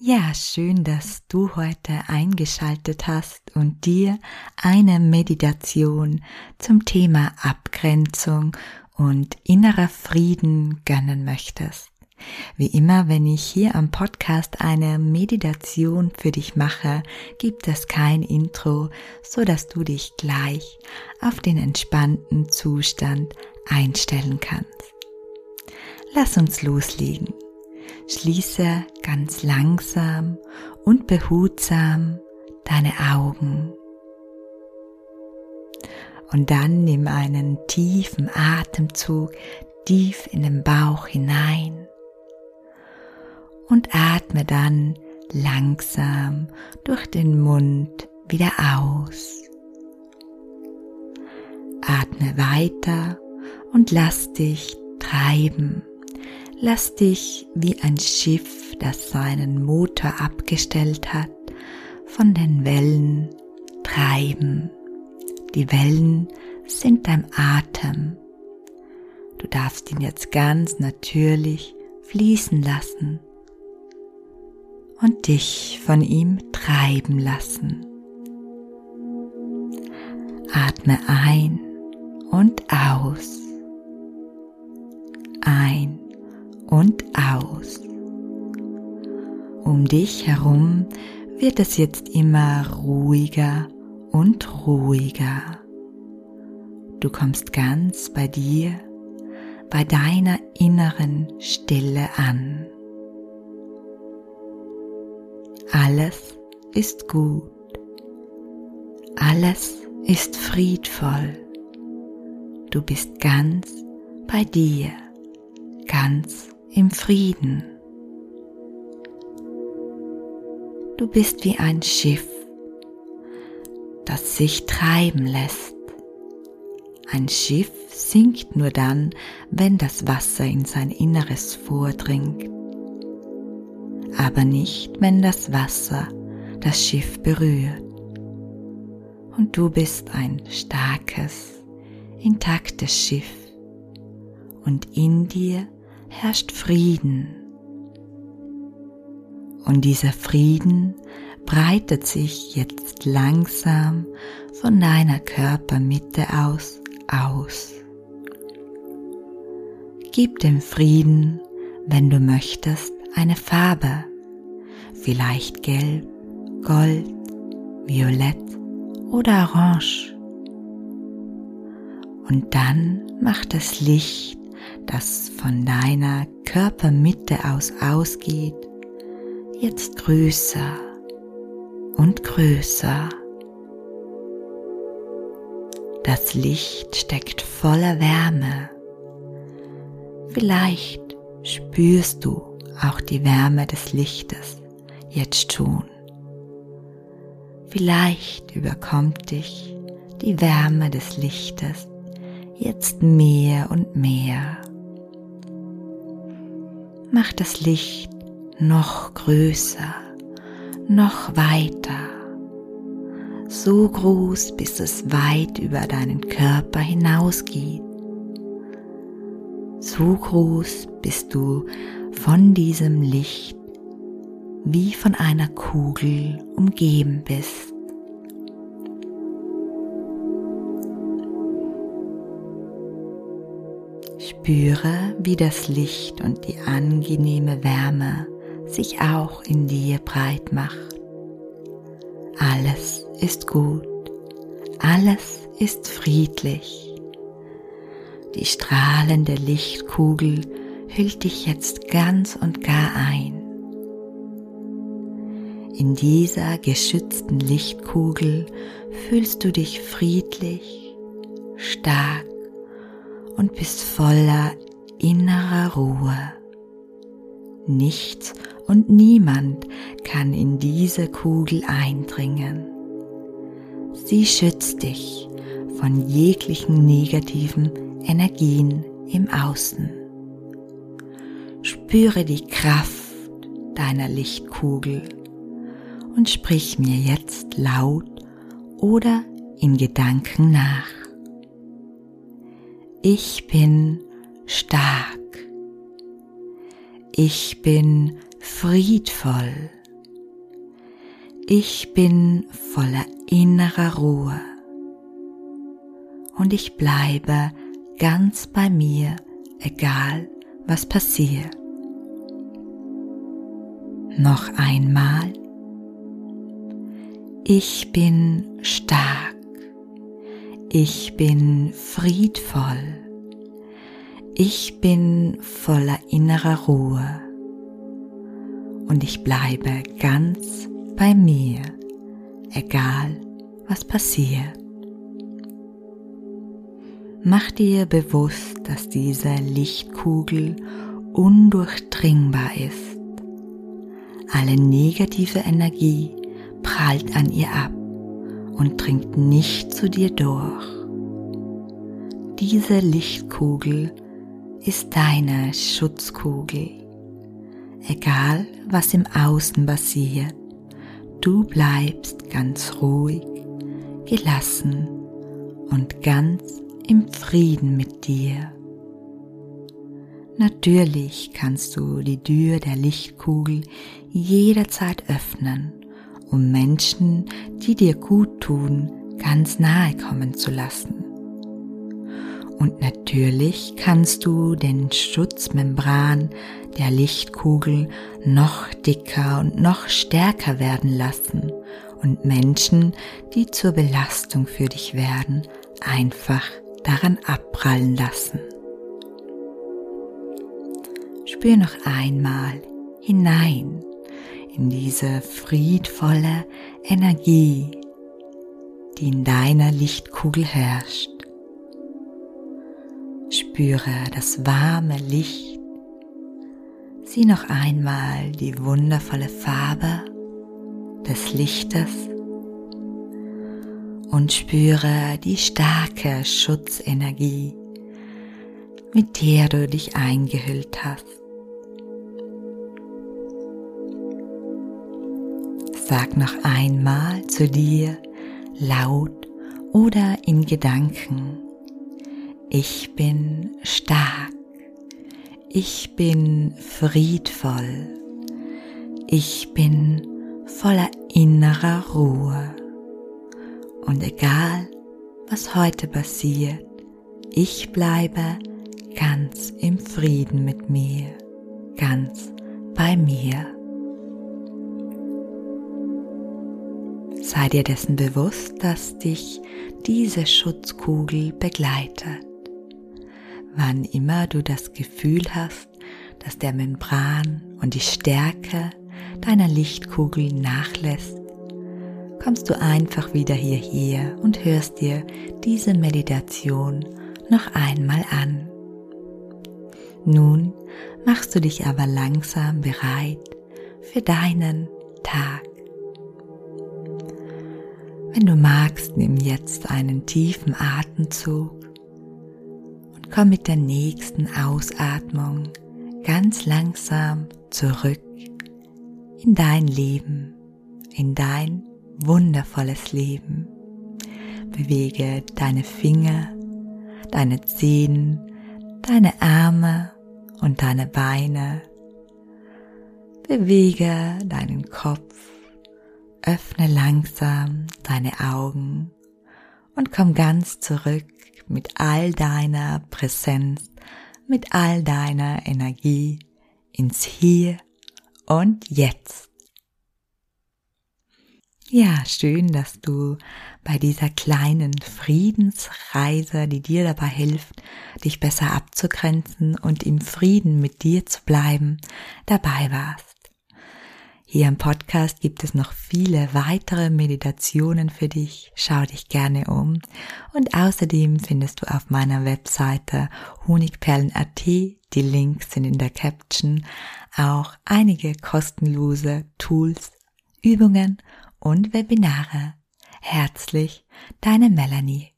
Ja, schön, dass du heute eingeschaltet hast und dir eine Meditation zum Thema Abgrenzung und innerer Frieden gönnen möchtest. Wie immer, wenn ich hier am Podcast eine Meditation für dich mache, gibt es kein Intro, so dass du dich gleich auf den entspannten Zustand einstellen kannst. Lass uns loslegen. Schließe ganz langsam und behutsam deine Augen. Und dann nimm einen tiefen Atemzug tief in den Bauch hinein und atme dann langsam durch den Mund wieder aus. Atme weiter und lass dich treiben Lass dich wie ein Schiff, das seinen Motor abgestellt hat, von den Wellen treiben. Die Wellen sind dein Atem. Du darfst ihn jetzt ganz natürlich fließen lassen und dich von ihm treiben lassen. Atme ein und aus. Ein und aus. Um dich herum wird es jetzt immer ruhiger und ruhiger. Du kommst ganz bei dir, bei deiner inneren Stille an. Alles ist gut. Alles ist friedvoll. Du bist ganz bei dir, ganz im Frieden. Du bist wie ein Schiff, das sich treiben lässt. Ein Schiff sinkt nur dann, wenn das Wasser in sein Inneres vordringt, aber nicht, wenn das Wasser das Schiff berührt. Und du bist ein starkes, intaktes Schiff und in dir herrscht Frieden. Und dieser Frieden breitet sich jetzt langsam von deiner Körpermitte aus aus. Gib dem Frieden, wenn du möchtest, eine Farbe, vielleicht gelb, gold, violett oder orange. Und dann macht das Licht das von deiner Körpermitte aus ausgeht, jetzt größer und größer. Das Licht steckt voller Wärme. Vielleicht spürst du auch die Wärme des Lichtes jetzt schon. Vielleicht überkommt dich die Wärme des Lichtes jetzt mehr und mehr. Mach das Licht noch größer, noch weiter, so groß, bis es weit über deinen Körper hinausgeht. So groß, bis du von diesem Licht wie von einer Kugel umgeben bist. Spüre, wie das Licht und die angenehme Wärme sich auch in dir breit macht. Alles ist gut, alles ist friedlich. Die strahlende Lichtkugel hüllt dich jetzt ganz und gar ein. In dieser geschützten Lichtkugel fühlst du dich friedlich, stark und bist voller innerer Ruhe. Nichts und niemand kann in diese Kugel eindringen. Sie schützt dich von jeglichen negativen Energien im Außen. Spüre die Kraft deiner Lichtkugel und sprich mir jetzt laut oder in Gedanken nach. Ich bin stark. Ich bin friedvoll. Ich bin voller innerer Ruhe und ich bleibe ganz bei mir, egal was passiert. Noch einmal. Ich bin stark. Ich bin friedvoll. Ich bin voller innerer Ruhe. Und ich bleibe ganz bei mir, egal was passiert. Mach dir bewusst, dass diese Lichtkugel undurchdringbar ist. Alle negative Energie prallt an ihr ab und dringt nicht zu dir durch. Diese Lichtkugel ist deine Schutzkugel. Egal was im Außen passiert, du bleibst ganz ruhig, gelassen und ganz im Frieden mit dir. Natürlich kannst du die Tür der Lichtkugel jederzeit öffnen, um Menschen, die dir gut tun, ganz nahe kommen zu lassen. Und natürlich kannst du den Schutzmembran der Lichtkugel noch dicker und noch stärker werden lassen und Menschen, die zur Belastung für dich werden, einfach daran abprallen lassen. Spür noch einmal hinein in diese friedvolle Energie, die in deiner Lichtkugel herrscht. Spüre das warme Licht. Sieh noch einmal die wundervolle Farbe des Lichtes und spüre die starke Schutzenergie, mit der du dich eingehüllt hast. Sag noch einmal zu dir laut oder in Gedanken, ich bin stark, ich bin friedvoll, ich bin voller innerer Ruhe. Und egal, was heute passiert, ich bleibe ganz im Frieden mit mir, ganz bei mir. Sei dir dessen bewusst, dass dich diese Schutzkugel begleitet. Wann immer du das Gefühl hast, dass der Membran und die Stärke deiner Lichtkugel nachlässt, kommst du einfach wieder hierher und hörst dir diese Meditation noch einmal an. Nun machst du dich aber langsam bereit für deinen Tag. Wenn du magst, nimm jetzt einen tiefen Atemzug und komm mit der nächsten Ausatmung ganz langsam zurück in dein Leben, in dein wundervolles Leben. Bewege deine Finger, deine Zehen, deine Arme und deine Beine. Bewege deinen Kopf, öffne langsam deine Augen und komm ganz zurück mit all deiner Präsenz, mit all deiner Energie ins Hier und Jetzt. Ja, schön, dass du bei dieser kleinen Friedensreise, die dir dabei hilft, dich besser abzugrenzen und im Frieden mit dir zu bleiben, dabei warst. Hier im Podcast gibt es noch viele weitere Meditationen für dich. Schau dich gerne um. Und außerdem findest du auf meiner Webseite honigperlen.at, die Links sind in der Caption, auch einige kostenlose Tools, Übungen und Webinare. Herzlich, deine Melanie.